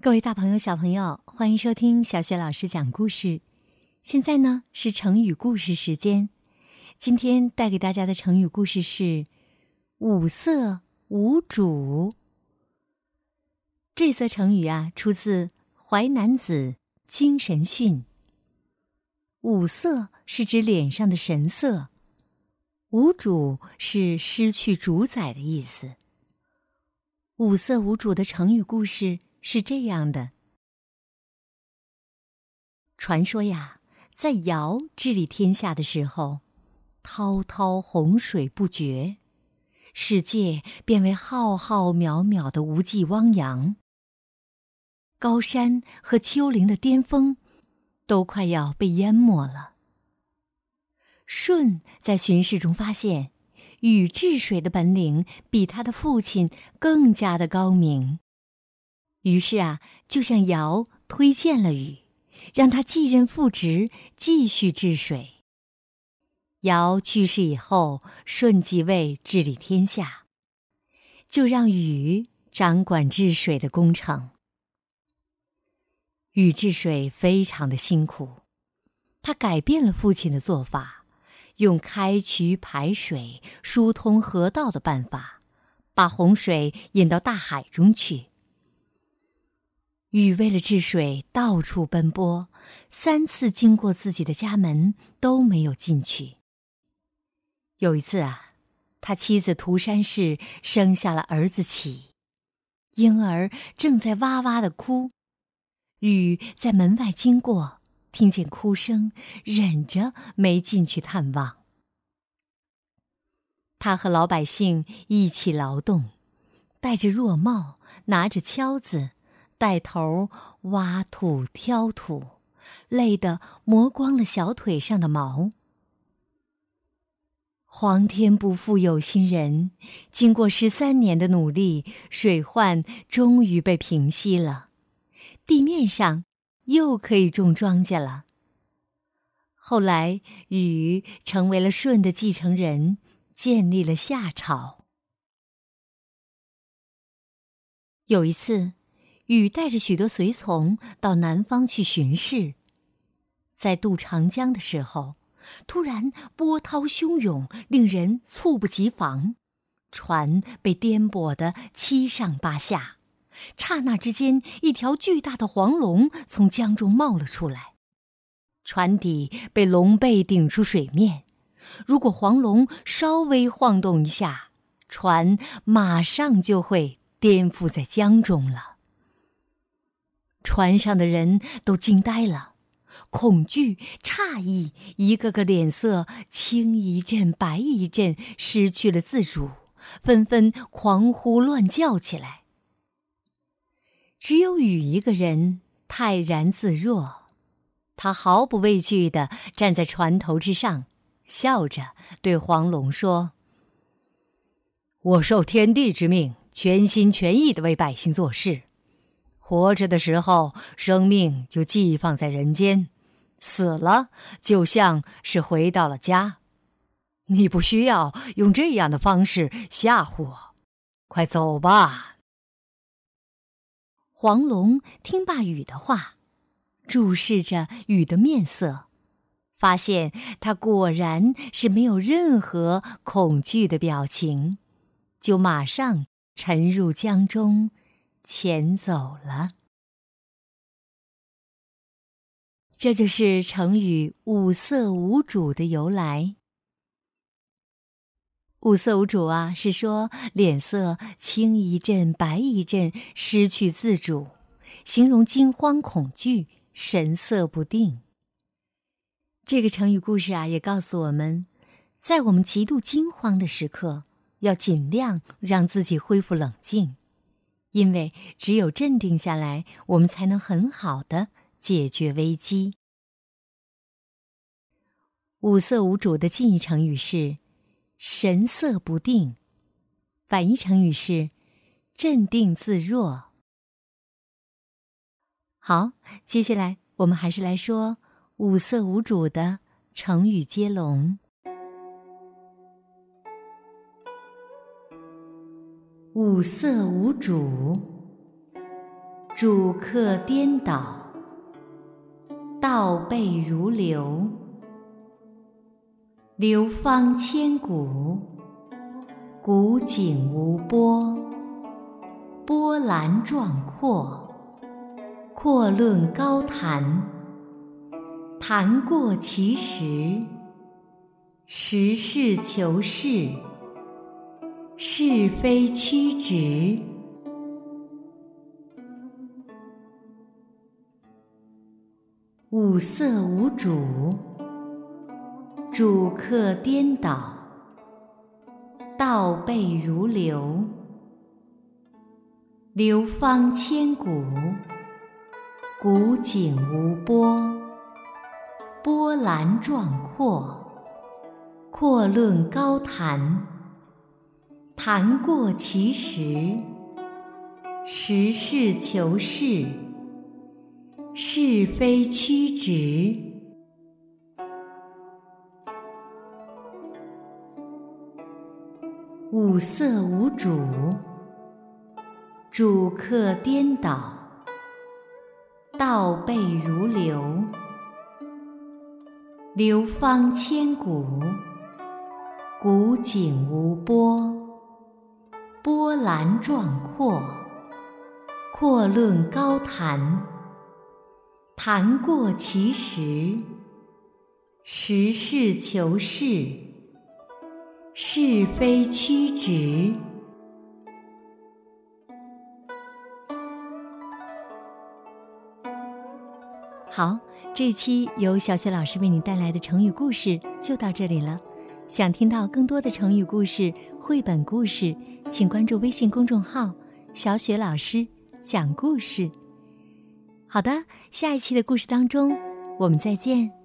各位大朋友、小朋友，欢迎收听小雪老师讲故事。现在呢是成语故事时间，今天带给大家的成语故事是“五色无主”。这则成语啊，出自《淮南子·精神训》。五色是指脸上的神色，无主是失去主宰的意思。五色无主的成语故事。是这样的：传说呀，在尧治理天下的时候，滔滔洪水不绝，世界变为浩浩渺渺的无际汪洋。高山和丘陵的巅峰都快要被淹没了。舜在巡视中发现，禹治水的本领比他的父亲更加的高明。于是啊，就向尧推荐了禹，让他继任父职，继续治水。尧去世以后，舜即位治理天下，就让禹掌管治水的工程。禹治水非常的辛苦，他改变了父亲的做法，用开渠排水、疏通河道的办法，把洪水引到大海中去。禹为了治水，到处奔波，三次经过自己的家门都没有进去。有一次啊，他妻子涂山氏生下了儿子启，婴儿正在哇哇的哭，禹在门外经过，听见哭声，忍着没进去探望。他和老百姓一起劳动，戴着弱帽，拿着锹子。带头挖土挑土，累得磨光了小腿上的毛。皇天不负有心人，经过十三年的努力，水患终于被平息了，地面上又可以种庄稼了。后来，禹成为了舜的继承人，建立了夏朝。有一次。禹带着许多随从到南方去巡视，在渡长江的时候，突然波涛汹涌，令人猝不及防，船被颠簸得七上八下。刹那之间，一条巨大的黄龙从江中冒了出来，船底被龙背顶出水面。如果黄龙稍微晃动一下，船马上就会颠覆在江中了。船上的人都惊呆了，恐惧、诧异，一个个脸色青一阵白一阵，失去了自主，纷纷狂呼乱叫起来。只有雨一个人泰然自若，他毫不畏惧地站在船头之上，笑着对黄龙说：“我受天地之命，全心全意地为百姓做事。”活着的时候，生命就寄放在人间；死了，就像是回到了家。你不需要用这样的方式吓唬我，快走吧。黄龙听罢雨的话，注视着雨的面色，发现他果然是没有任何恐惧的表情，就马上沉入江中。潜走了，这就是成语“五色无主”的由来。五色无主啊，是说脸色青一阵白一阵，失去自主，形容惊慌恐惧、神色不定。这个成语故事啊，也告诉我们，在我们极度惊慌的时刻，要尽量让自己恢复冷静。因为只有镇定下来，我们才能很好的解决危机。五色无主的近义成语是“神色不定”，反义成语是“镇定自若”。好，接下来我们还是来说“五色无主”的成语接龙。五色无主，主客颠倒，倒背如流，流芳千古，古井无波，波澜壮阔，阔论高谈，谈过其实，实事求是。是非曲直，五色无主，主客颠倒，倒背如流，流芳千古，古井无波，波澜壮阔，阔论高谈。谈过其实，实事求是，是非曲直，五色无主，主客颠倒，倒背如流，流芳千古，古井无波。波澜壮阔，阔论高谈，谈过其实，实事求是，是非曲直。好，这期由小雪老师为你带来的成语故事就到这里了。想听到更多的成语故事、绘本故事，请关注微信公众号“小雪老师讲故事”。好的，下一期的故事当中，我们再见。